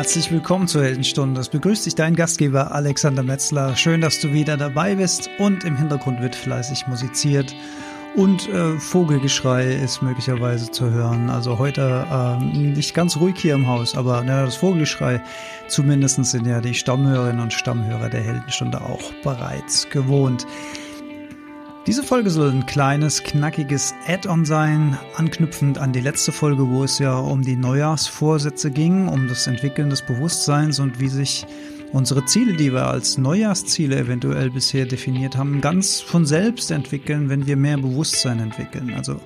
Herzlich willkommen zur Heldenstunde. Es begrüßt dich dein Gastgeber Alexander Metzler. Schön, dass du wieder dabei bist und im Hintergrund wird fleißig musiziert und äh, Vogelgeschrei ist möglicherweise zu hören. Also heute äh, nicht ganz ruhig hier im Haus, aber na, das Vogelgeschrei zumindest sind ja die Stammhörerinnen und Stammhörer der Heldenstunde auch bereits gewohnt. Diese Folge soll ein kleines, knackiges Add-on sein, anknüpfend an die letzte Folge, wo es ja um die Neujahrsvorsätze ging, um das Entwickeln des Bewusstseins und wie sich unsere Ziele, die wir als Neujahrsziele eventuell bisher definiert haben, ganz von selbst entwickeln, wenn wir mehr Bewusstsein entwickeln. Also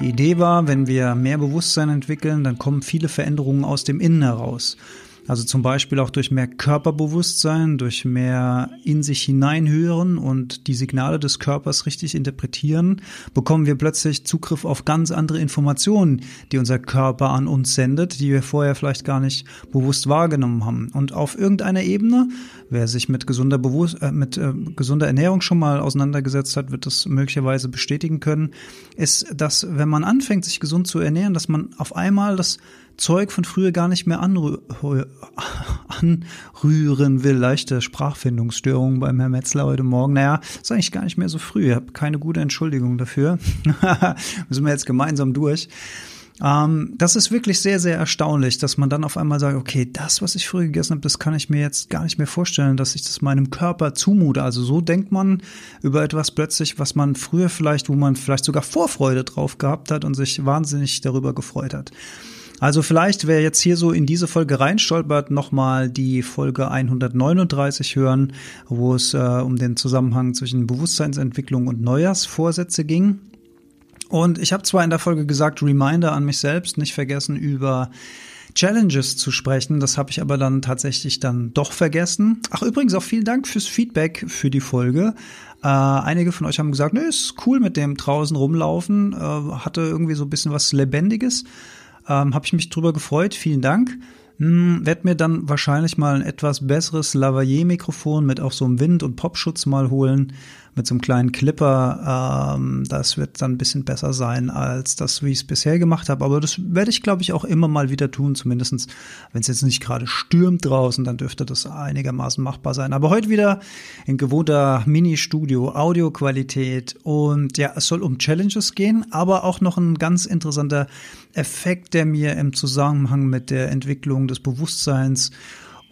die Idee war, wenn wir mehr Bewusstsein entwickeln, dann kommen viele Veränderungen aus dem Innen heraus. Also zum Beispiel auch durch mehr Körperbewusstsein, durch mehr in sich hineinhören und die Signale des Körpers richtig interpretieren, bekommen wir plötzlich Zugriff auf ganz andere Informationen, die unser Körper an uns sendet, die wir vorher vielleicht gar nicht bewusst wahrgenommen haben. Und auf irgendeiner Ebene, wer sich mit gesunder, Bewusst äh, mit, äh, gesunder Ernährung schon mal auseinandergesetzt hat, wird das möglicherweise bestätigen können, ist, dass wenn man anfängt, sich gesund zu ernähren, dass man auf einmal das Zeug von früher gar nicht mehr anrü anrühren will. Leichte Sprachfindungsstörungen beim Herrn Metzler heute Morgen. Naja, ist eigentlich gar nicht mehr so früh. Ich habe keine gute Entschuldigung dafür. Müssen wir jetzt gemeinsam durch. Ähm, das ist wirklich sehr, sehr erstaunlich, dass man dann auf einmal sagt, okay, das, was ich früher gegessen habe, das kann ich mir jetzt gar nicht mehr vorstellen, dass ich das meinem Körper zumute. Also so denkt man über etwas plötzlich, was man früher vielleicht, wo man vielleicht sogar Vorfreude drauf gehabt hat und sich wahnsinnig darüber gefreut hat. Also vielleicht, wer jetzt hier so in diese Folge reinstolpert, nochmal die Folge 139 hören, wo es äh, um den Zusammenhang zwischen Bewusstseinsentwicklung und Neujahrsvorsätze ging. Und ich habe zwar in der Folge gesagt, Reminder an mich selbst, nicht vergessen über Challenges zu sprechen. Das habe ich aber dann tatsächlich dann doch vergessen. Ach, übrigens auch vielen Dank fürs Feedback für die Folge. Äh, einige von euch haben gesagt, ne, ist cool mit dem draußen rumlaufen, äh, hatte irgendwie so ein bisschen was Lebendiges. Ähm, Habe ich mich drüber gefreut. Vielen Dank. Hm, werd mir dann wahrscheinlich mal ein etwas besseres Lavalier-Mikrofon mit auch so einem Wind- und Popschutz mal holen mit so einem kleinen Clipper. Ähm, das wird dann ein bisschen besser sein als das, wie ich es bisher gemacht habe. Aber das werde ich, glaube ich, auch immer mal wieder tun. Zumindestens, wenn es jetzt nicht gerade stürmt draußen, dann dürfte das einigermaßen machbar sein. Aber heute wieder in gewohnter Mini-Studio, Audioqualität. Und ja, es soll um Challenges gehen, aber auch noch ein ganz interessanter Effekt, der mir im Zusammenhang mit der Entwicklung des Bewusstseins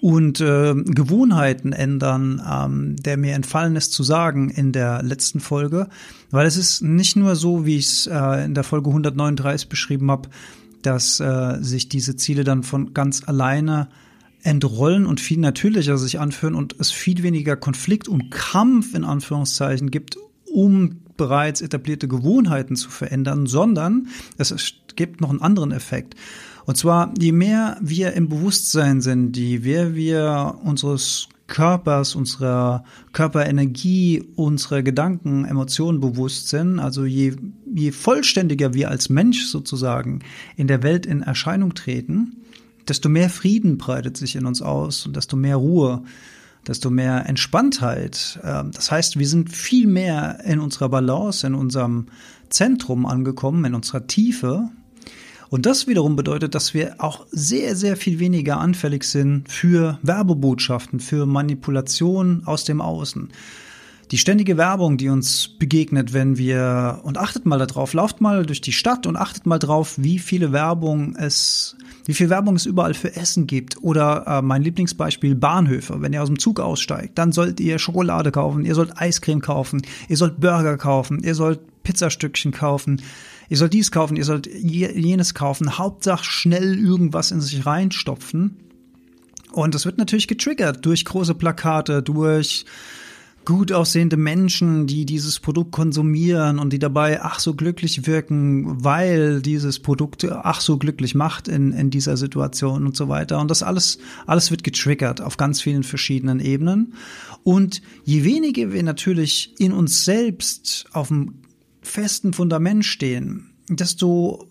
und äh, Gewohnheiten ändern, ähm, der mir entfallen ist zu sagen in der letzten Folge, weil es ist nicht nur so, wie ich es äh, in der Folge 139 beschrieben habe, dass äh, sich diese Ziele dann von ganz alleine entrollen und viel natürlicher sich anführen und es viel weniger Konflikt und Kampf in Anführungszeichen gibt, um bereits etablierte Gewohnheiten zu verändern, sondern es gibt noch einen anderen Effekt. Und zwar, je mehr wir im Bewusstsein sind, je mehr wir unseres Körpers, unserer Körperenergie, unserer Gedanken, Emotionen bewusst sind, also je, je vollständiger wir als Mensch sozusagen in der Welt in Erscheinung treten, desto mehr Frieden breitet sich in uns aus und desto mehr Ruhe, desto mehr Entspanntheit. Ähm, das heißt, wir sind viel mehr in unserer Balance, in unserem Zentrum angekommen, in unserer Tiefe und das wiederum bedeutet, dass wir auch sehr, sehr viel weniger anfällig sind für Werbebotschaften, für Manipulation aus dem Außen. Die ständige Werbung, die uns begegnet, wenn wir, und achtet mal darauf, lauft mal durch die Stadt und achtet mal drauf, wie viele Werbung es, wie viel Werbung es überall für Essen gibt. Oder äh, mein Lieblingsbeispiel Bahnhöfe. Wenn ihr aus dem Zug aussteigt, dann sollt ihr Schokolade kaufen, ihr sollt Eiscreme kaufen, ihr sollt Burger kaufen, ihr sollt Pizzastückchen kaufen ihr sollt dies kaufen, ihr sollt jenes kaufen, Hauptsache schnell irgendwas in sich reinstopfen. Und das wird natürlich getriggert durch große Plakate, durch gut aussehende Menschen, die dieses Produkt konsumieren und die dabei ach so glücklich wirken, weil dieses Produkt ach so glücklich macht in, in dieser Situation und so weiter. Und das alles, alles wird getriggert auf ganz vielen verschiedenen Ebenen. Und je weniger wir natürlich in uns selbst auf dem festen Fundament stehen, desto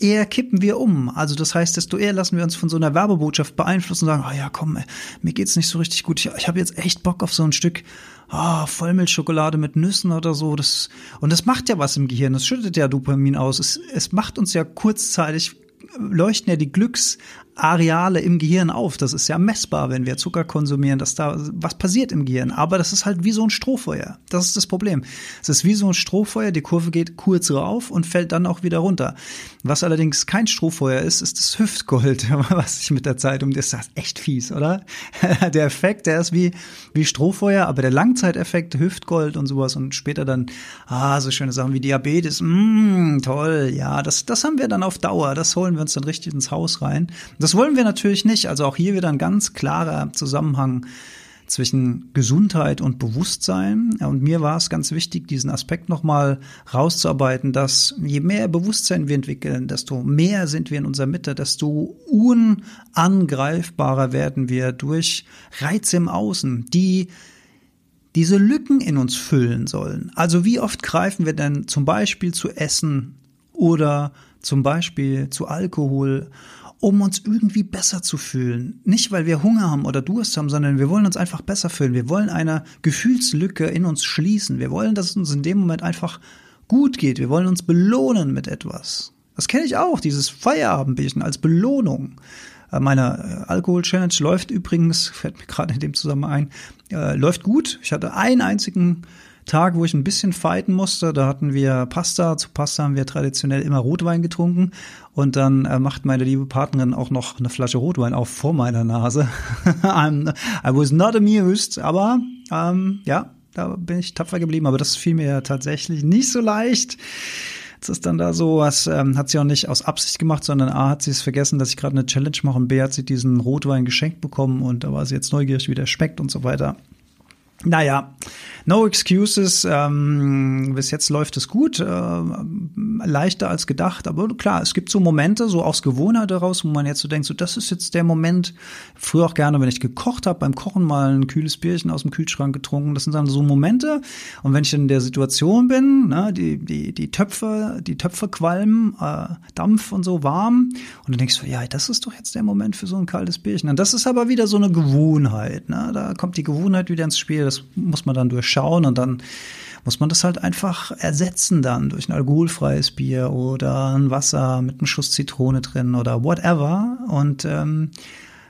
eher kippen wir um. Also das heißt, desto eher lassen wir uns von so einer Werbebotschaft beeinflussen und sagen, oh ja, komm, mir geht's nicht so richtig gut. Ich, ich habe jetzt echt Bock auf so ein Stück oh, Vollmilchschokolade mit Nüssen oder so. Das, und das macht ja was im Gehirn. Das schüttet ja Dopamin aus. Es, es macht uns ja kurzzeitig leuchten ja die Glücks Areale im Gehirn auf. Das ist ja messbar, wenn wir Zucker konsumieren, dass da was passiert im Gehirn. Aber das ist halt wie so ein Strohfeuer. Das ist das Problem. Es ist wie so ein Strohfeuer, die Kurve geht kurz rauf und fällt dann auch wieder runter. Was allerdings kein Strohfeuer ist, ist das Hüftgold, was sich mit der Zeit um das ist echt fies, oder? der Effekt, der ist wie, wie Strohfeuer, aber der Langzeiteffekt, Hüftgold und sowas und später dann, ah, so schöne Sachen wie Diabetes, mm, toll, ja, das, das haben wir dann auf Dauer, das holen wir uns dann richtig ins Haus rein. Das wollen wir natürlich nicht. Also auch hier wieder ein ganz klarer Zusammenhang zwischen Gesundheit und Bewusstsein. Und mir war es ganz wichtig, diesen Aspekt nochmal rauszuarbeiten, dass je mehr Bewusstsein wir entwickeln, desto mehr sind wir in unserer Mitte, desto unangreifbarer werden wir durch Reize im Außen, die diese Lücken in uns füllen sollen. Also wie oft greifen wir denn zum Beispiel zu Essen oder zum Beispiel zu Alkohol um uns irgendwie besser zu fühlen. Nicht, weil wir Hunger haben oder Durst haben, sondern wir wollen uns einfach besser fühlen. Wir wollen eine Gefühlslücke in uns schließen. Wir wollen, dass es uns in dem Moment einfach gut geht. Wir wollen uns belohnen mit etwas. Das kenne ich auch, dieses Feierabendbierchen als Belohnung. Äh, meine äh, Alkohol-Challenge läuft übrigens, fällt mir gerade in dem Zusammenhang ein, äh, läuft gut. Ich hatte einen einzigen Tag, wo ich ein bisschen fighten musste. Da hatten wir Pasta. Zu Pasta haben wir traditionell immer Rotwein getrunken. Und dann äh, macht meine liebe Partnerin auch noch eine Flasche Rotwein auf vor meiner Nase. I was not amused, aber ähm, ja, da bin ich tapfer geblieben. Aber das fiel mir tatsächlich nicht so leicht. Jetzt ist dann da so, was ähm, hat sie auch nicht aus Absicht gemacht, sondern A hat sie es vergessen, dass ich gerade eine Challenge mache und B hat sie diesen Rotwein geschenkt bekommen und da war sie jetzt neugierig, wie der schmeckt und so weiter. Naja, no excuses. Ähm, bis jetzt läuft es gut, äh, leichter als gedacht. Aber klar, es gibt so Momente, so aus Gewohnheit heraus, wo man jetzt so denkt, so das ist jetzt der Moment. Früher auch gerne, wenn ich gekocht habe, beim Kochen mal ein kühles Bierchen aus dem Kühlschrank getrunken. Das sind dann so Momente. Und wenn ich in der Situation bin, ne, die die die Töpfe, die Töpfe qualmen, äh, Dampf und so warm, und dann denkst du, ja, das ist doch jetzt der Moment für so ein kaltes Bierchen. Und das ist aber wieder so eine Gewohnheit. Ne? Da kommt die Gewohnheit wieder ins Spiel das muss man dann durchschauen und dann muss man das halt einfach ersetzen dann durch ein alkoholfreies Bier oder ein Wasser mit einem Schuss Zitrone drin oder whatever. Und ähm,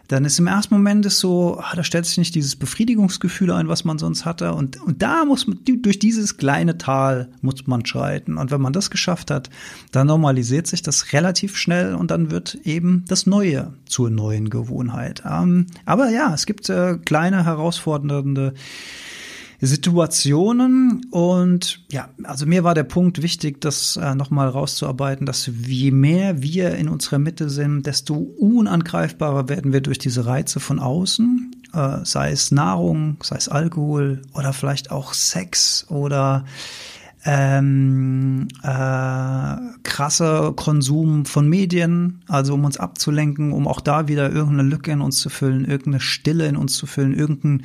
dann ist im ersten Moment ist so, ah, da stellt sich nicht dieses Befriedigungsgefühl ein, was man sonst hatte. Und, und da muss man, durch dieses kleine Tal muss man schreiten. Und wenn man das geschafft hat, dann normalisiert sich das relativ schnell und dann wird eben das Neue zur neuen Gewohnheit. Ähm, aber ja, es gibt äh, kleine herausfordernde Situationen. Und ja, also mir war der Punkt wichtig, das äh, nochmal rauszuarbeiten, dass je mehr wir in unserer Mitte sind, desto unangreifbarer werden wir durch diese Reize von außen, äh, sei es Nahrung, sei es Alkohol oder vielleicht auch Sex oder ähm, äh, krasser Konsum von Medien, also um uns abzulenken, um auch da wieder irgendeine Lücke in uns zu füllen, irgendeine Stille in uns zu füllen, irgendein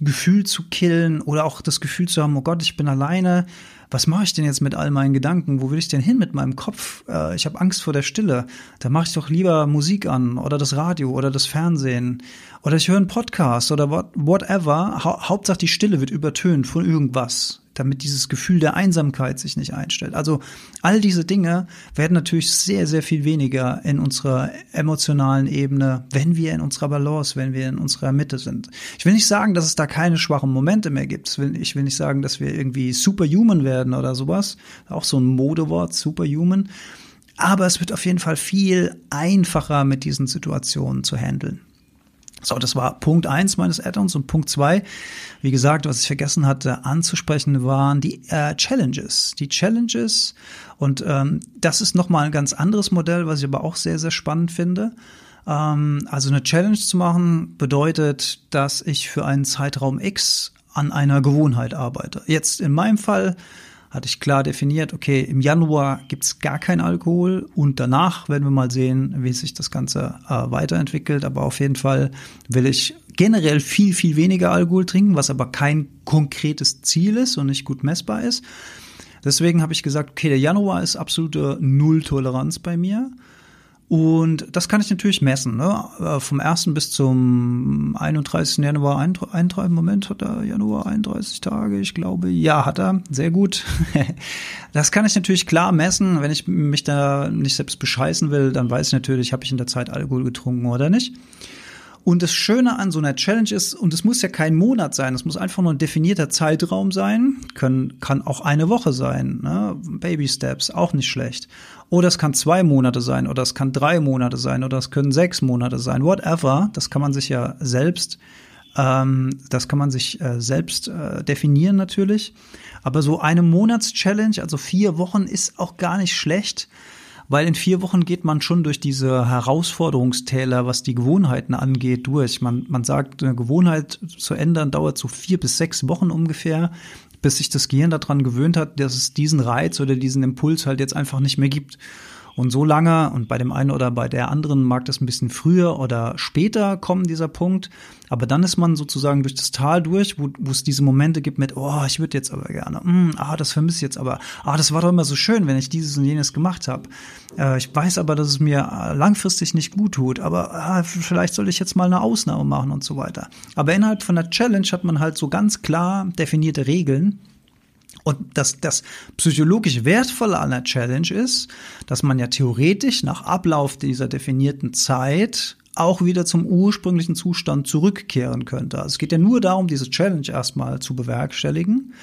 Gefühl zu killen oder auch das Gefühl zu haben, oh Gott, ich bin alleine. Was mache ich denn jetzt mit all meinen Gedanken? Wo will ich denn hin mit meinem Kopf? Äh, ich habe Angst vor der Stille. Da mache ich doch lieber Musik an oder das Radio oder das Fernsehen oder ich höre einen Podcast oder what, whatever. Ha Hauptsache die Stille wird übertönt von irgendwas damit dieses Gefühl der Einsamkeit sich nicht einstellt. Also all diese Dinge werden natürlich sehr, sehr viel weniger in unserer emotionalen Ebene, wenn wir in unserer Balance, wenn wir in unserer Mitte sind. Ich will nicht sagen, dass es da keine schwachen Momente mehr gibt. Ich will nicht sagen, dass wir irgendwie superhuman werden oder sowas. Auch so ein Modewort, superhuman. Aber es wird auf jeden Fall viel einfacher mit diesen Situationen zu handeln. So, das war Punkt eins meines Add-ons und Punkt zwei, wie gesagt, was ich vergessen hatte anzusprechen, waren die äh, Challenges. Die Challenges und ähm, das ist nochmal ein ganz anderes Modell, was ich aber auch sehr, sehr spannend finde. Ähm, also eine Challenge zu machen bedeutet, dass ich für einen Zeitraum X an einer Gewohnheit arbeite. Jetzt in meinem Fall hatte ich klar definiert, okay, im Januar gibt's gar kein Alkohol und danach werden wir mal sehen, wie sich das Ganze äh, weiterentwickelt. Aber auf jeden Fall will ich generell viel, viel weniger Alkohol trinken, was aber kein konkretes Ziel ist und nicht gut messbar ist. Deswegen habe ich gesagt, okay, der Januar ist absolute Nulltoleranz bei mir. Und das kann ich natürlich messen. Ne? Äh, vom 1. bis zum 31. Januar, 31, Moment, hat er Januar 31 Tage, ich glaube, ja, hat er, sehr gut. das kann ich natürlich klar messen. Wenn ich mich da nicht selbst bescheißen will, dann weiß ich natürlich, habe ich in der Zeit Alkohol getrunken oder nicht. Und das Schöne an so einer Challenge ist, und es muss ja kein Monat sein, es muss einfach nur ein definierter Zeitraum sein, können, kann auch eine Woche sein, ne? Baby Steps, auch nicht schlecht. Oder es kann zwei Monate sein, oder es kann drei Monate sein, oder es können sechs Monate sein, whatever. Das kann man sich ja selbst, ähm, das kann man sich äh, selbst äh, definieren natürlich. Aber so eine Monatschallenge, also vier Wochen, ist auch gar nicht schlecht weil in vier Wochen geht man schon durch diese Herausforderungstäler, was die Gewohnheiten angeht, durch. Man, man sagt, eine Gewohnheit zu ändern dauert so vier bis sechs Wochen ungefähr, bis sich das Gehirn daran gewöhnt hat, dass es diesen Reiz oder diesen Impuls halt jetzt einfach nicht mehr gibt. Und so lange, und bei dem einen oder bei der anderen mag das ein bisschen früher oder später kommen, dieser Punkt, aber dann ist man sozusagen durch das Tal durch, wo, wo es diese Momente gibt mit, oh, ich würde jetzt aber gerne, mm, ah, das vermisse ich jetzt aber, ah, das war doch immer so schön, wenn ich dieses und jenes gemacht habe. Äh, ich weiß aber, dass es mir äh, langfristig nicht gut tut, aber ah, vielleicht soll ich jetzt mal eine Ausnahme machen und so weiter. Aber innerhalb von der Challenge hat man halt so ganz klar definierte Regeln, und das, das psychologisch Wertvolle an der Challenge ist, dass man ja theoretisch nach Ablauf dieser definierten Zeit auch wieder zum ursprünglichen Zustand zurückkehren könnte. Also es geht ja nur darum, diese Challenge erstmal zu bewerkstelligen.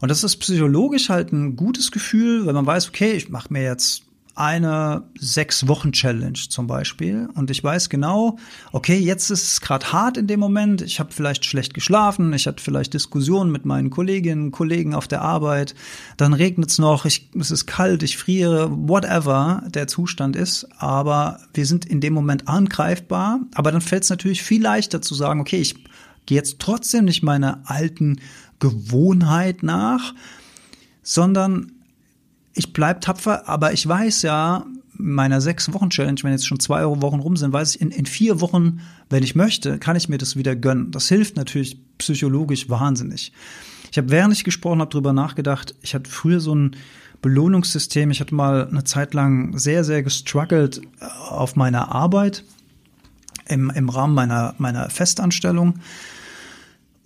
Und das ist psychologisch halt ein gutes Gefühl, wenn man weiß, okay, ich mache mir jetzt eine Sechs-Wochen-Challenge zum Beispiel. Und ich weiß genau, okay, jetzt ist es gerade hart in dem Moment, ich habe vielleicht schlecht geschlafen, ich hatte vielleicht Diskussionen mit meinen Kolleginnen, Kollegen auf der Arbeit, dann regnet es noch, ich, es ist kalt, ich friere, whatever der Zustand ist, aber wir sind in dem Moment angreifbar, aber dann fällt es natürlich viel leichter zu sagen, okay, ich gehe jetzt trotzdem nicht meiner alten Gewohnheit nach, sondern ich bleib tapfer, aber ich weiß ja, meiner sechs Wochen Challenge, wenn jetzt schon zwei Wochen rum sind, weiß ich, in, in vier Wochen, wenn ich möchte, kann ich mir das wieder gönnen. Das hilft natürlich psychologisch wahnsinnig. Ich habe, während ich gesprochen habe, darüber nachgedacht. Ich hatte früher so ein Belohnungssystem. Ich hatte mal eine Zeit lang sehr, sehr gestruggelt äh, auf meiner Arbeit im, im Rahmen meiner, meiner Festanstellung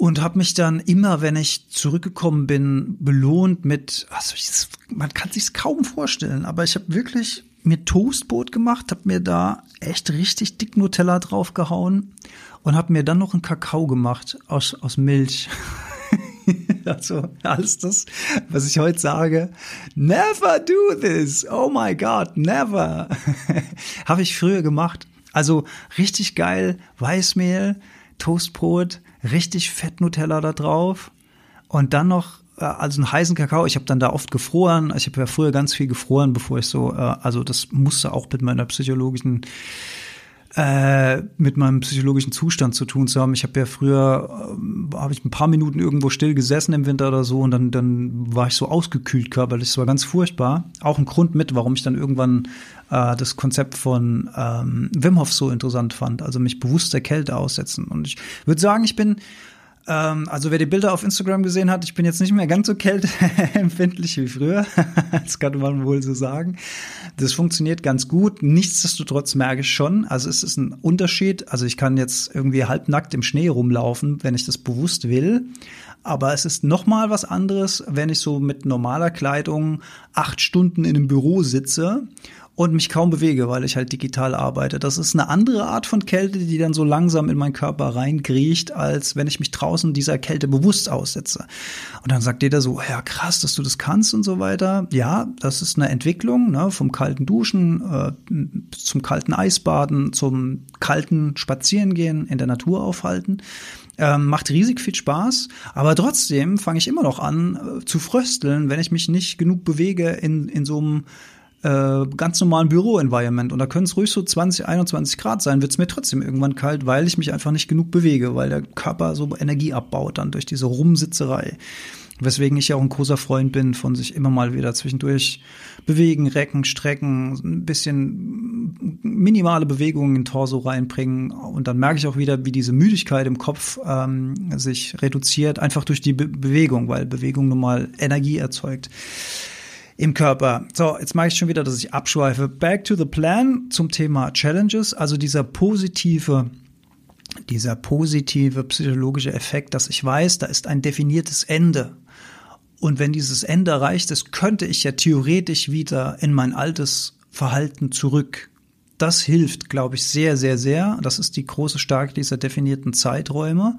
und habe mich dann immer, wenn ich zurückgekommen bin, belohnt mit, also ich, man kann sich's kaum vorstellen, aber ich habe wirklich mir Toastbrot gemacht, habe mir da echt richtig dick Nutella draufgehauen und habe mir dann noch einen Kakao gemacht aus aus Milch. also alles das, was ich heute sage, never do this. Oh my God, never. habe ich früher gemacht. Also richtig geil, Weißmehl, Toastbrot, richtig fett Nutella da drauf und dann noch äh, also einen heißen Kakao. Ich habe dann da oft gefroren. Ich habe ja früher ganz viel gefroren, bevor ich so, äh, also das musste auch mit meiner psychologischen äh, mit meinem psychologischen Zustand zu tun zu haben. Ich habe ja früher, äh, habe ich ein paar Minuten irgendwo still gesessen im Winter oder so und dann, dann war ich so ausgekühlt körperlich. Das war ganz furchtbar. Auch ein Grund mit, warum ich dann irgendwann äh, das Konzept von ähm, Wim Hof so interessant fand. Also mich bewusst der Kälte aussetzen. Und ich würde sagen, ich bin ähm, also wer die Bilder auf Instagram gesehen hat, ich bin jetzt nicht mehr ganz so kälteempfindlich wie früher. das kann man wohl so sagen. Das funktioniert ganz gut. Nichtsdestotrotz merke ich schon, also es ist ein Unterschied. Also ich kann jetzt irgendwie halbnackt im Schnee rumlaufen, wenn ich das bewusst will. Aber es ist noch mal was anderes, wenn ich so mit normaler Kleidung acht Stunden in einem Büro sitze und mich kaum bewege, weil ich halt digital arbeite. Das ist eine andere Art von Kälte, die dann so langsam in meinen Körper reinkriecht, als wenn ich mich draußen dieser Kälte bewusst aussetze. Und dann sagt jeder so, ja krass, dass du das kannst und so weiter. Ja, das ist eine Entwicklung, ne, vom kalten Duschen äh, zum kalten Eisbaden, zum kalten Spazierengehen, in der Natur aufhalten. Ähm, macht riesig viel Spaß, aber trotzdem fange ich immer noch an äh, zu frösteln, wenn ich mich nicht genug bewege in, in so einem äh, ganz normalen Büro-Environment. Und da können es ruhig so 20, 21 Grad sein, wird es mir trotzdem irgendwann kalt, weil ich mich einfach nicht genug bewege, weil der Körper so Energie abbaut dann durch diese Rumsitzerei. Weswegen ich ja auch ein großer Freund bin von sich immer mal wieder zwischendurch bewegen, recken, strecken, ein bisschen minimale Bewegungen in den Torso reinbringen. Und dann merke ich auch wieder, wie diese Müdigkeit im Kopf ähm, sich reduziert, einfach durch die Be Bewegung, weil Bewegung nun mal Energie erzeugt. Im Körper. So, jetzt mache ich schon wieder, dass ich abschweife. Back to the plan zum Thema Challenges, also dieser positive dieser positive psychologische Effekt, dass ich weiß, da ist ein definiertes Ende. Und wenn dieses Ende erreicht ist, könnte ich ja theoretisch wieder in mein altes Verhalten zurück. Das hilft, glaube ich, sehr, sehr, sehr. Das ist die große Stärke dieser definierten Zeiträume.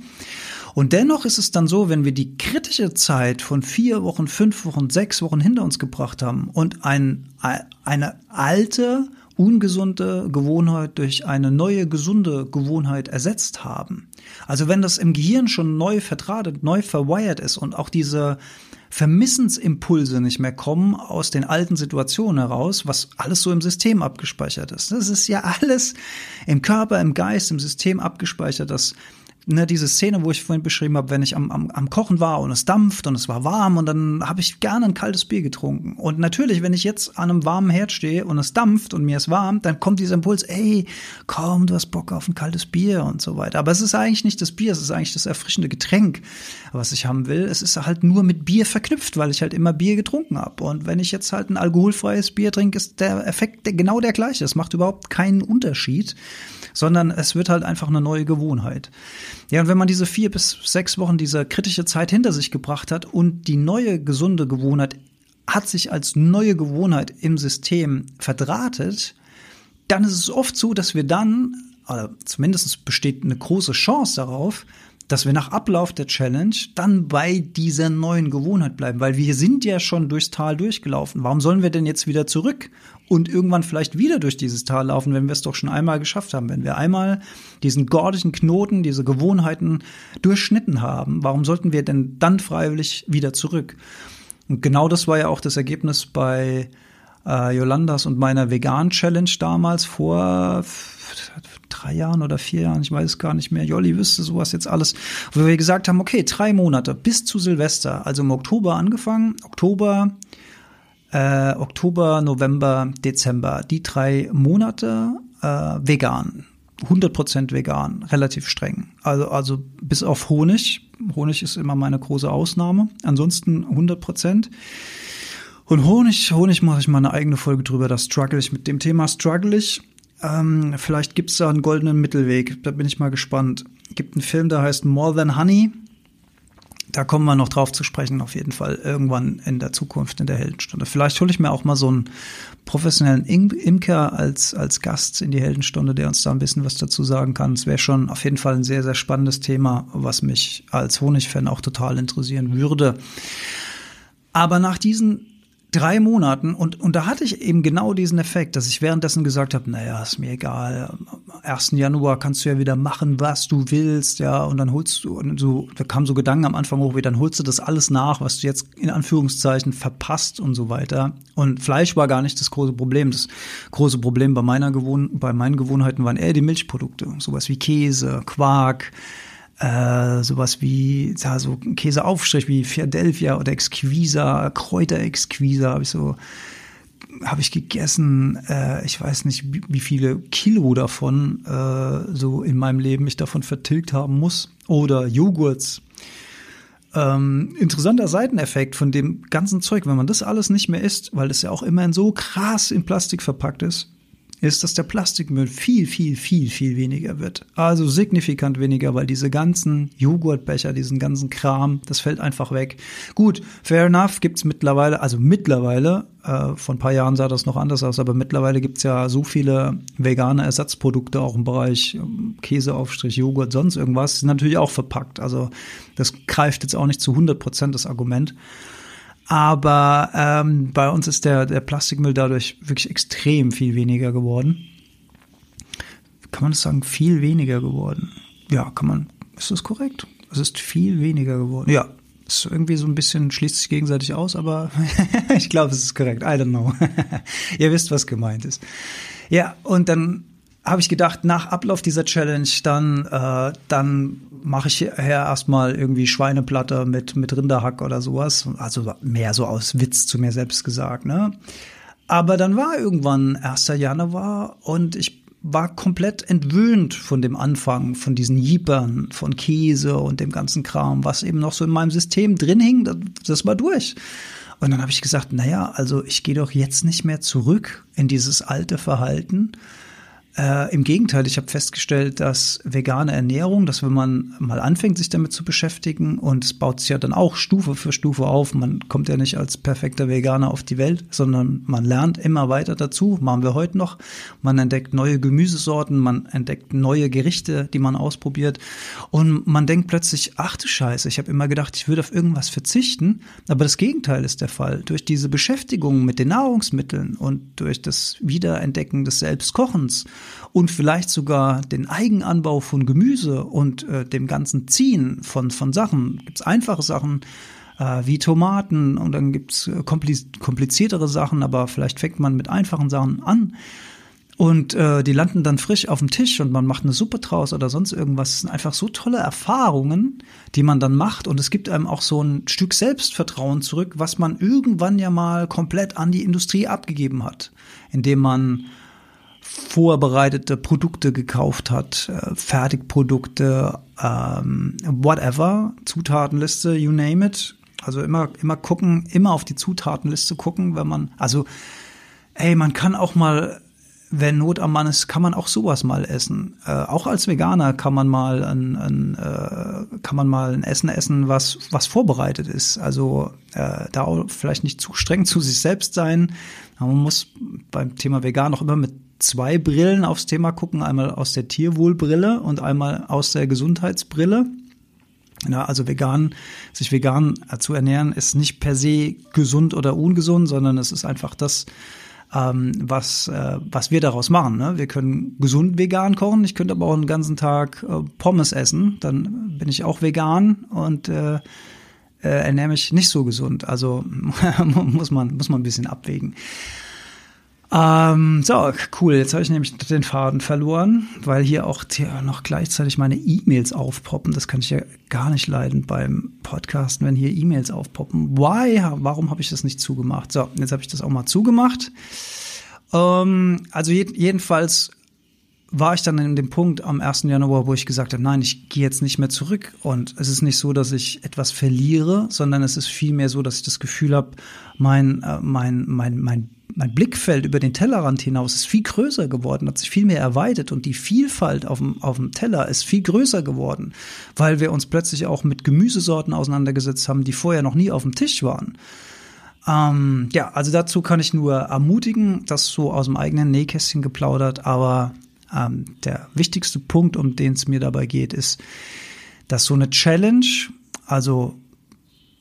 Und dennoch ist es dann so, wenn wir die kritische Zeit von vier Wochen, fünf Wochen, sechs Wochen hinter uns gebracht haben und ein, eine alte, ungesunde Gewohnheit durch eine neue, gesunde Gewohnheit ersetzt haben. Also wenn das im Gehirn schon neu verdrahtet, neu verwired ist und auch diese Vermissensimpulse nicht mehr kommen aus den alten Situationen heraus, was alles so im System abgespeichert ist. Das ist ja alles im Körper, im Geist, im System abgespeichert, das ne, diese Szene, wo ich vorhin beschrieben habe, wenn ich am, am, am Kochen war und es dampft und es war warm und dann habe ich gerne ein kaltes Bier getrunken. Und natürlich, wenn ich jetzt an einem warmen Herd stehe und es dampft und mir ist warm, dann kommt dieser Impuls, ey, komm, du hast Bock auf ein kaltes Bier und so weiter. Aber es ist eigentlich nicht das Bier, es ist eigentlich das erfrischende Getränk, was ich haben will. Es ist halt nur mit Bier verknüpft, weil ich halt immer Bier getrunken habe. Und wenn ich jetzt halt ein alkoholfreies Bier trinke, ist der Effekt genau der gleiche. Es macht überhaupt keinen Unterschied sondern es wird halt einfach eine neue Gewohnheit. Ja, und wenn man diese vier bis sechs Wochen diese kritische Zeit hinter sich gebracht hat und die neue gesunde Gewohnheit hat sich als neue Gewohnheit im System verdrahtet, dann ist es oft so, dass wir dann, oder zumindest besteht eine große Chance darauf, dass wir nach Ablauf der Challenge dann bei dieser neuen Gewohnheit bleiben, weil wir sind ja schon durchs Tal durchgelaufen. Warum sollen wir denn jetzt wieder zurück und irgendwann vielleicht wieder durch dieses Tal laufen, wenn wir es doch schon einmal geschafft haben? Wenn wir einmal diesen gordischen Knoten, diese Gewohnheiten durchschnitten haben, warum sollten wir denn dann freiwillig wieder zurück? Und genau das war ja auch das Ergebnis bei äh, Yolandas und meiner Vegan-Challenge damals vor drei Jahren oder vier Jahren, ich weiß es gar nicht mehr. Jolli wüsste sowas jetzt alles, wo wir gesagt haben, okay, drei Monate bis zu Silvester, also im Oktober angefangen, Oktober, äh, Oktober, November, Dezember, die drei Monate äh, vegan. 100% vegan, relativ streng. Also, also bis auf Honig. Honig ist immer meine große Ausnahme. Ansonsten 100%. Und Honig, Honig mache ich mal eine eigene Folge drüber. Da struggle ich mit dem Thema, struggle ich. Ähm, vielleicht gibt's da einen goldenen Mittelweg. Da bin ich mal gespannt. Gibt einen Film, der heißt More Than Honey. Da kommen wir noch drauf zu sprechen, auf jeden Fall irgendwann in der Zukunft, in der Heldenstunde. Vielleicht hole ich mir auch mal so einen professionellen Imker als, als Gast in die Heldenstunde, der uns da ein bisschen was dazu sagen kann. Es wäre schon auf jeden Fall ein sehr, sehr spannendes Thema, was mich als Honigfan auch total interessieren würde. Aber nach diesen drei Monaten und, und da hatte ich eben genau diesen Effekt, dass ich währenddessen gesagt habe, naja, ist mir egal, am 1. Januar kannst du ja wieder machen, was du willst, ja, und dann holst du, und so, da kam so Gedanken am Anfang hoch, wie dann holst du das alles nach, was du jetzt in Anführungszeichen verpasst und so weiter. Und Fleisch war gar nicht das große Problem. Das große Problem bei meiner Gewohn bei meinen Gewohnheiten waren eher die Milchprodukte, sowas wie Käse, Quark, äh, sowas wie ja, so Käseaufstrich wie Philadelphia oder Exquisa, Kräuterexquisa habe ich so habe ich gegessen, äh, ich weiß nicht, wie viele Kilo davon äh, so in meinem Leben ich davon vertilgt haben muss. Oder Joghurts. Ähm, interessanter Seiteneffekt von dem ganzen Zeug, wenn man das alles nicht mehr isst, weil das ja auch immerhin so krass in Plastik verpackt ist, ist, dass der Plastikmüll viel, viel, viel, viel weniger wird. Also signifikant weniger, weil diese ganzen Joghurtbecher, diesen ganzen Kram, das fällt einfach weg. Gut, fair enough, gibt's mittlerweile, also mittlerweile, äh, vor ein paar Jahren sah das noch anders aus, aber mittlerweile gibt's ja so viele vegane Ersatzprodukte auch im Bereich ähm, Käseaufstrich, Joghurt, sonst irgendwas, sind natürlich auch verpackt. Also das greift jetzt auch nicht zu 100 Prozent das Argument. Aber ähm, bei uns ist der, der Plastikmüll dadurch wirklich extrem viel weniger geworden. Kann man das sagen? Viel weniger geworden. Ja, kann man. Ist das korrekt? Es ist viel weniger geworden. Ja, ist irgendwie so ein bisschen schließt sich gegenseitig aus, aber ich glaube, es ist korrekt. I don't know. Ihr wisst, was gemeint ist. Ja, und dann habe ich gedacht, nach Ablauf dieser Challenge, dann, äh, dann mache ich her erstmal irgendwie Schweineplatte mit, mit Rinderhack oder sowas. Also mehr so aus Witz zu mir selbst gesagt, ne? Aber dann war irgendwann 1. Januar und ich war komplett entwöhnt von dem Anfang, von diesen Jeepern, von Käse und dem ganzen Kram, was eben noch so in meinem System drin hing, das, das war durch. Und dann habe ich gesagt, naja, also ich gehe doch jetzt nicht mehr zurück in dieses alte Verhalten, äh, Im Gegenteil, ich habe festgestellt, dass vegane Ernährung, dass wenn man mal anfängt, sich damit zu beschäftigen und es baut sich ja dann auch Stufe für Stufe auf, man kommt ja nicht als perfekter Veganer auf die Welt, sondern man lernt immer weiter dazu, machen wir heute noch. Man entdeckt neue Gemüsesorten, man entdeckt neue Gerichte, die man ausprobiert und man denkt plötzlich, ach du Scheiße, ich habe immer gedacht, ich würde auf irgendwas verzichten, aber das Gegenteil ist der Fall. Durch diese Beschäftigung mit den Nahrungsmitteln und durch das Wiederentdecken des Selbstkochens und vielleicht sogar den Eigenanbau von Gemüse und äh, dem ganzen Ziehen von, von Sachen. Gibt es einfache Sachen äh, wie Tomaten und dann gibt es äh, kompliziertere Sachen, aber vielleicht fängt man mit einfachen Sachen an. Und äh, die landen dann frisch auf dem Tisch und man macht eine Suppe draus oder sonst irgendwas. Das sind einfach so tolle Erfahrungen, die man dann macht. Und es gibt einem auch so ein Stück Selbstvertrauen zurück, was man irgendwann ja mal komplett an die Industrie abgegeben hat, indem man vorbereitete Produkte gekauft hat, äh, Fertigprodukte, ähm, whatever, Zutatenliste, you name it. Also immer, immer gucken, immer auf die Zutatenliste gucken, wenn man, also, ey, man kann auch mal, wenn Not am Mann ist, kann man auch sowas mal essen. Äh, auch als Veganer kann man mal ein, ein äh, kann man mal ein Essen essen, was, was vorbereitet ist. Also äh, da auch vielleicht nicht zu streng zu sich selbst sein. Aber man muss beim Thema Vegan auch immer mit zwei Brillen aufs Thema gucken, einmal aus der Tierwohlbrille und einmal aus der Gesundheitsbrille. Ja, also vegan, sich vegan zu ernähren, ist nicht per se gesund oder ungesund, sondern es ist einfach das, ähm, was, äh, was wir daraus machen. Ne? Wir können gesund vegan kochen, ich könnte aber auch einen ganzen Tag äh, Pommes essen, dann bin ich auch vegan und äh, äh, ernähre mich nicht so gesund. Also muss man, muss man ein bisschen abwägen. Ähm, so, cool. Jetzt habe ich nämlich den Faden verloren, weil hier auch noch gleichzeitig meine E-Mails aufpoppen. Das kann ich ja gar nicht leiden beim Podcasten, wenn hier E-Mails aufpoppen. Why? Warum habe ich das nicht zugemacht? So, jetzt habe ich das auch mal zugemacht. Ähm, also je jedenfalls war ich dann in dem Punkt am 1. Januar, wo ich gesagt habe, nein, ich gehe jetzt nicht mehr zurück. Und es ist nicht so, dass ich etwas verliere, sondern es ist vielmehr so, dass ich das Gefühl habe, mein, äh, mein, mein, mein mein Blickfeld über den Tellerrand hinaus ist viel größer geworden, hat sich viel mehr erweitert und die Vielfalt auf dem, auf dem Teller ist viel größer geworden, weil wir uns plötzlich auch mit Gemüsesorten auseinandergesetzt haben, die vorher noch nie auf dem Tisch waren. Ähm, ja, also dazu kann ich nur ermutigen, das so aus dem eigenen Nähkästchen geplaudert, aber ähm, der wichtigste Punkt, um den es mir dabei geht, ist, dass so eine Challenge, also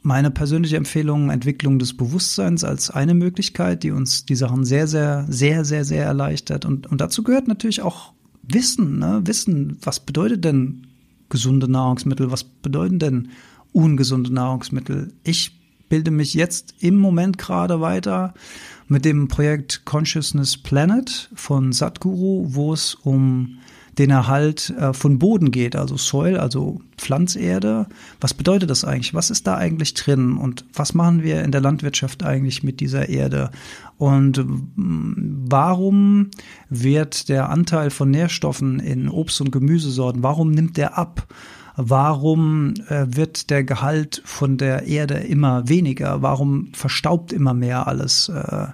meine persönliche Empfehlung, Entwicklung des Bewusstseins als eine Möglichkeit, die uns die Sachen sehr, sehr, sehr, sehr, sehr erleichtert. Und, und dazu gehört natürlich auch Wissen, ne? Wissen, was bedeutet denn gesunde Nahrungsmittel, was bedeuten denn ungesunde Nahrungsmittel? Ich bilde mich jetzt im Moment gerade weiter mit dem Projekt Consciousness Planet von Satguru, wo es um den Erhalt äh, von Boden geht, also Soil, also Pflanzerde. Was bedeutet das eigentlich? Was ist da eigentlich drin? Und was machen wir in der Landwirtschaft eigentlich mit dieser Erde? Und mm, warum wird der Anteil von Nährstoffen in Obst- und Gemüsesorten, warum nimmt der ab? Warum äh, wird der Gehalt von der Erde immer weniger? Warum verstaubt immer mehr alles? Äh,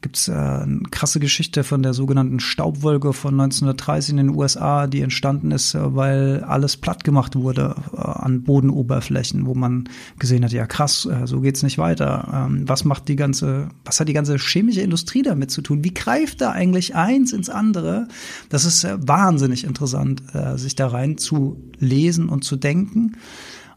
gibt es äh, eine krasse Geschichte von der sogenannten Staubwolke von 1930 in den USA, die entstanden ist, äh, weil alles platt gemacht wurde äh, an Bodenoberflächen, wo man gesehen hat, ja krass, äh, so geht's nicht weiter. Ähm, was macht die ganze, was hat die ganze chemische Industrie damit zu tun? Wie greift da eigentlich eins ins andere? Das ist äh, wahnsinnig interessant, äh, sich da rein zu lesen und zu denken.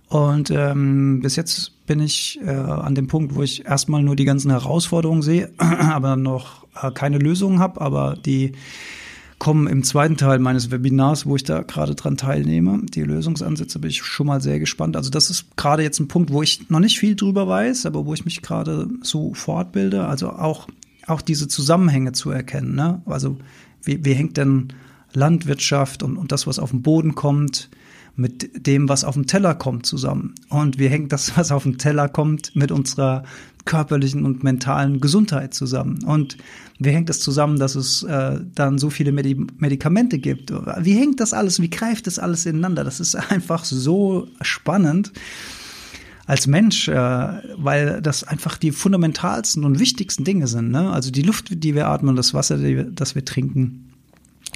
Und ähm, bis jetzt bin ich äh, an dem Punkt, wo ich erstmal nur die ganzen Herausforderungen sehe, aber noch äh, keine Lösungen habe, aber die kommen im zweiten Teil meines Webinars, wo ich da gerade dran teilnehme. Die Lösungsansätze bin ich schon mal sehr gespannt. Also das ist gerade jetzt ein Punkt, wo ich noch nicht viel drüber weiß, aber wo ich mich gerade so fortbilde. Also auch, auch diese Zusammenhänge zu erkennen. Ne? Also wie, wie hängt denn Landwirtschaft und, und das, was auf den Boden kommt, mit dem, was auf dem Teller kommt, zusammen. Und wie hängt das, was auf dem Teller kommt, mit unserer körperlichen und mentalen Gesundheit zusammen? Und wie hängt das zusammen, dass es äh, dann so viele Medi Medikamente gibt? Wie hängt das alles? Wie greift das alles ineinander? Das ist einfach so spannend als Mensch, äh, weil das einfach die fundamentalsten und wichtigsten Dinge sind. Ne? Also die Luft, die wir atmen, das Wasser, das wir trinken,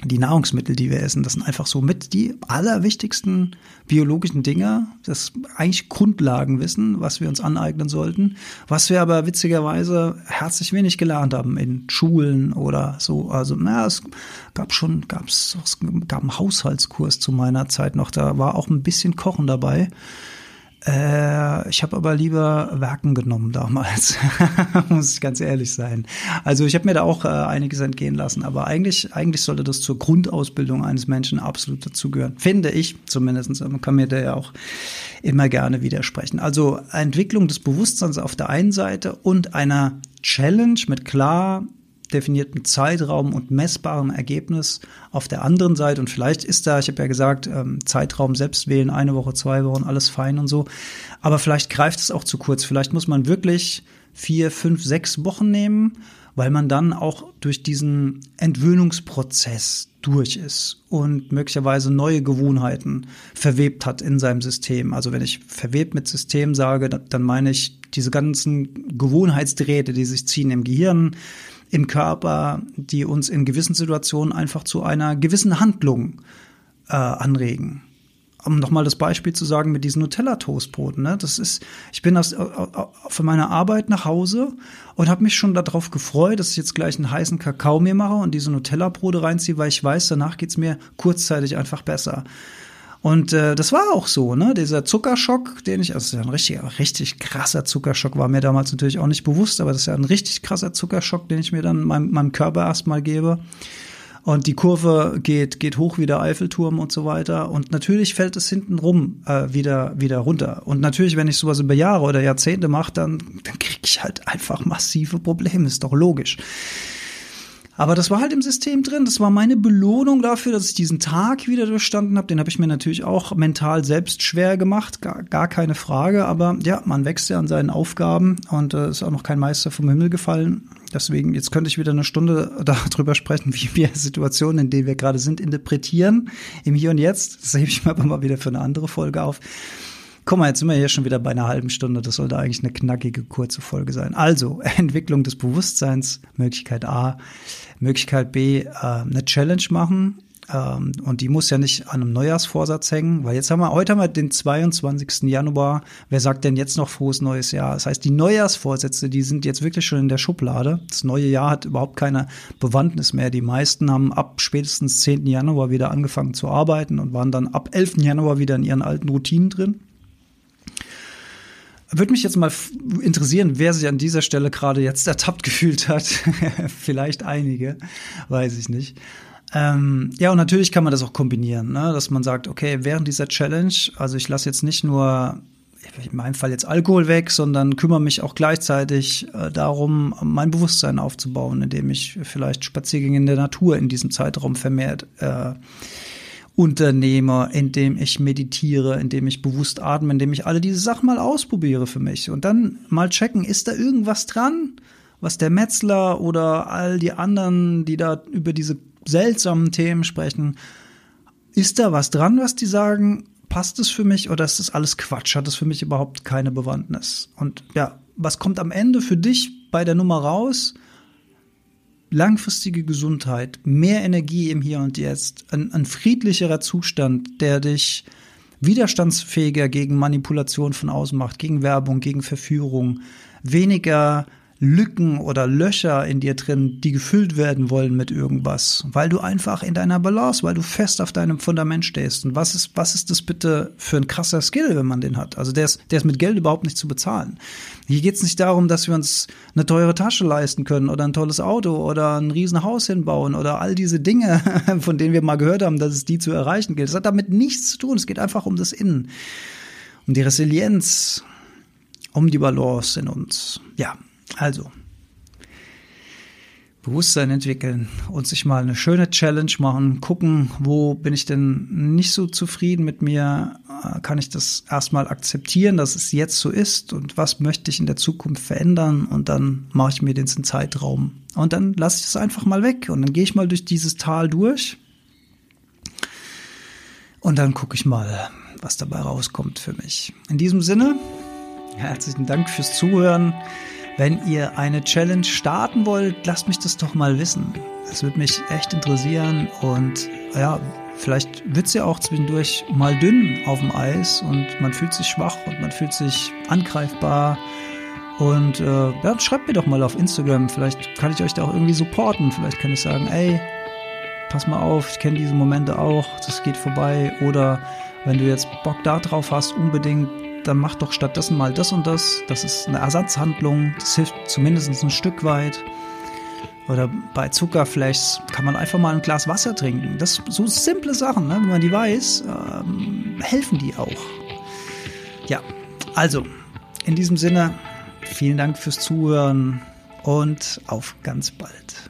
die Nahrungsmittel, die wir essen, das sind einfach so mit die allerwichtigsten biologischen Dinge, das eigentlich Grundlagenwissen, was wir uns aneignen sollten, was wir aber witzigerweise herzlich wenig gelernt haben in Schulen oder so. Also, naja, es gab schon, gab's, es gab einen Haushaltskurs zu meiner Zeit noch, da war auch ein bisschen Kochen dabei. Äh, ich habe aber lieber Werken genommen damals, muss ich ganz ehrlich sein. Also ich habe mir da auch äh, einiges entgehen lassen, aber eigentlich, eigentlich sollte das zur Grundausbildung eines Menschen absolut dazugehören, finde ich zumindest. Man kann mir da ja auch immer gerne widersprechen. Also Entwicklung des Bewusstseins auf der einen Seite und einer Challenge mit klar definierten Zeitraum und messbarem Ergebnis auf der anderen Seite. Und vielleicht ist da, ich habe ja gesagt, ähm, Zeitraum selbst wählen, eine Woche, zwei Wochen, alles fein und so. Aber vielleicht greift es auch zu kurz. Vielleicht muss man wirklich vier, fünf, sechs Wochen nehmen, weil man dann auch durch diesen Entwöhnungsprozess durch ist und möglicherweise neue Gewohnheiten verwebt hat in seinem System. Also wenn ich verwebt mit System sage, dann meine ich diese ganzen Gewohnheitsdrähte, die sich ziehen im Gehirn, im Körper, die uns in gewissen Situationen einfach zu einer gewissen Handlung äh, anregen. Um nochmal das Beispiel zu sagen mit diesen Nutella-Toastbroten. Ne? Das ist, ich bin aus, von meiner Arbeit nach Hause und habe mich schon darauf gefreut, dass ich jetzt gleich einen heißen Kakao mir mache und diese Nutella-Brote reinziehe, weil ich weiß, danach geht's mir kurzzeitig einfach besser. Und äh, das war auch so, ne? Dieser Zuckerschock, den ich, also ein richtig, richtig krasser Zuckerschock, war mir damals natürlich auch nicht bewusst, aber das ist ja ein richtig krasser Zuckerschock, den ich mir dann meinem, meinem Körper erstmal gebe. Und die Kurve geht, geht hoch wie der Eiffelturm und so weiter. Und natürlich fällt es hinten rum äh, wieder, wieder runter. Und natürlich, wenn ich sowas über Jahre oder Jahrzehnte mache, dann, dann kriege ich halt einfach massive Probleme. Ist doch logisch. Aber das war halt im System drin. Das war meine Belohnung dafür, dass ich diesen Tag wieder durchstanden habe. Den habe ich mir natürlich auch mental selbst schwer gemacht, gar, gar keine Frage. Aber ja, man wächst ja an seinen Aufgaben und äh, ist auch noch kein Meister vom Himmel gefallen. Deswegen, jetzt könnte ich wieder eine Stunde darüber sprechen, wie wir Situationen, in denen wir gerade sind, interpretieren. Im Hier und Jetzt. Das hebe ich mir aber mal wieder für eine andere Folge auf. Guck mal, jetzt sind wir hier schon wieder bei einer halben Stunde. Das sollte eigentlich eine knackige, kurze Folge sein. Also, Entwicklung des Bewusstseins, Möglichkeit A. Möglichkeit B, äh, eine Challenge machen. Ähm, und die muss ja nicht an einem Neujahrsvorsatz hängen, weil jetzt haben wir, heute haben wir den 22. Januar. Wer sagt denn jetzt noch frohes neues Jahr? Das heißt, die Neujahrsvorsätze, die sind jetzt wirklich schon in der Schublade. Das neue Jahr hat überhaupt keine Bewandtnis mehr. Die meisten haben ab spätestens 10. Januar wieder angefangen zu arbeiten und waren dann ab 11. Januar wieder in ihren alten Routinen drin. Würde mich jetzt mal interessieren, wer sich an dieser Stelle gerade jetzt ertappt gefühlt hat. Vielleicht einige, weiß ich nicht. Ähm, ja, und natürlich kann man das auch kombinieren, ne? dass man sagt, okay, während dieser Challenge, also ich lasse jetzt nicht nur in meinem Fall jetzt Alkohol weg, sondern kümmere mich auch gleichzeitig äh, darum, mein Bewusstsein aufzubauen, indem ich vielleicht Spaziergänge in der Natur in diesem Zeitraum vermehrt äh, Unternehmer, indem ich meditiere, indem ich bewusst atme, indem ich alle diese Sachen mal ausprobiere für mich und dann mal checken, ist da irgendwas dran, was der Metzler oder all die anderen, die da über diese seltsamen Themen sprechen, ist da was dran, was die sagen, passt es für mich oder ist das alles Quatsch? Hat es für mich überhaupt keine Bewandtnis? Und ja, was kommt am Ende für dich bei der Nummer raus? Langfristige Gesundheit, mehr Energie im Hier und Jetzt, ein, ein friedlicherer Zustand, der dich widerstandsfähiger gegen Manipulation von außen macht, gegen Werbung, gegen Verführung, weniger Lücken oder Löcher in dir drin, die gefüllt werden wollen mit irgendwas, weil du einfach in deiner Balance, weil du fest auf deinem Fundament stehst. Und was ist, was ist das bitte für ein krasser Skill, wenn man den hat? Also der ist, der ist mit Geld überhaupt nicht zu bezahlen. Hier geht es nicht darum, dass wir uns eine teure Tasche leisten können oder ein tolles Auto oder ein Riesenhaus hinbauen oder all diese Dinge, von denen wir mal gehört haben, dass es die zu erreichen gilt. Das hat damit nichts zu tun. Es geht einfach um das Innen, um die Resilienz, um die Balance in uns. Ja, also, Bewusstsein entwickeln und sich mal eine schöne Challenge machen, gucken, wo bin ich denn nicht so zufrieden mit mir, äh, kann ich das erstmal akzeptieren, dass es jetzt so ist? Und was möchte ich in der Zukunft verändern? Und dann mache ich mir den Zeitraum. Und dann lasse ich es einfach mal weg. Und dann gehe ich mal durch dieses Tal durch. Und dann gucke ich mal, was dabei rauskommt für mich. In diesem Sinne, herzlichen Dank fürs Zuhören. Wenn ihr eine Challenge starten wollt, lasst mich das doch mal wissen. Es würde mich echt interessieren und ja, vielleicht wird es ja auch zwischendurch mal dünn auf dem Eis und man fühlt sich schwach und man fühlt sich angreifbar. Und äh, ja, schreibt mir doch mal auf Instagram, vielleicht kann ich euch da auch irgendwie supporten. Vielleicht kann ich sagen, ey, pass mal auf, ich kenne diese Momente auch, das geht vorbei. Oder wenn du jetzt Bock da drauf hast, unbedingt dann mach doch stattdessen mal das und das. Das ist eine Ersatzhandlung. Das hilft zumindest ein Stück weit. Oder bei Zuckerflashs kann man einfach mal ein Glas Wasser trinken. Das so simple Sachen, ne? wenn man die weiß, ähm, helfen die auch. Ja, also in diesem Sinne, vielen Dank fürs Zuhören und auf ganz bald.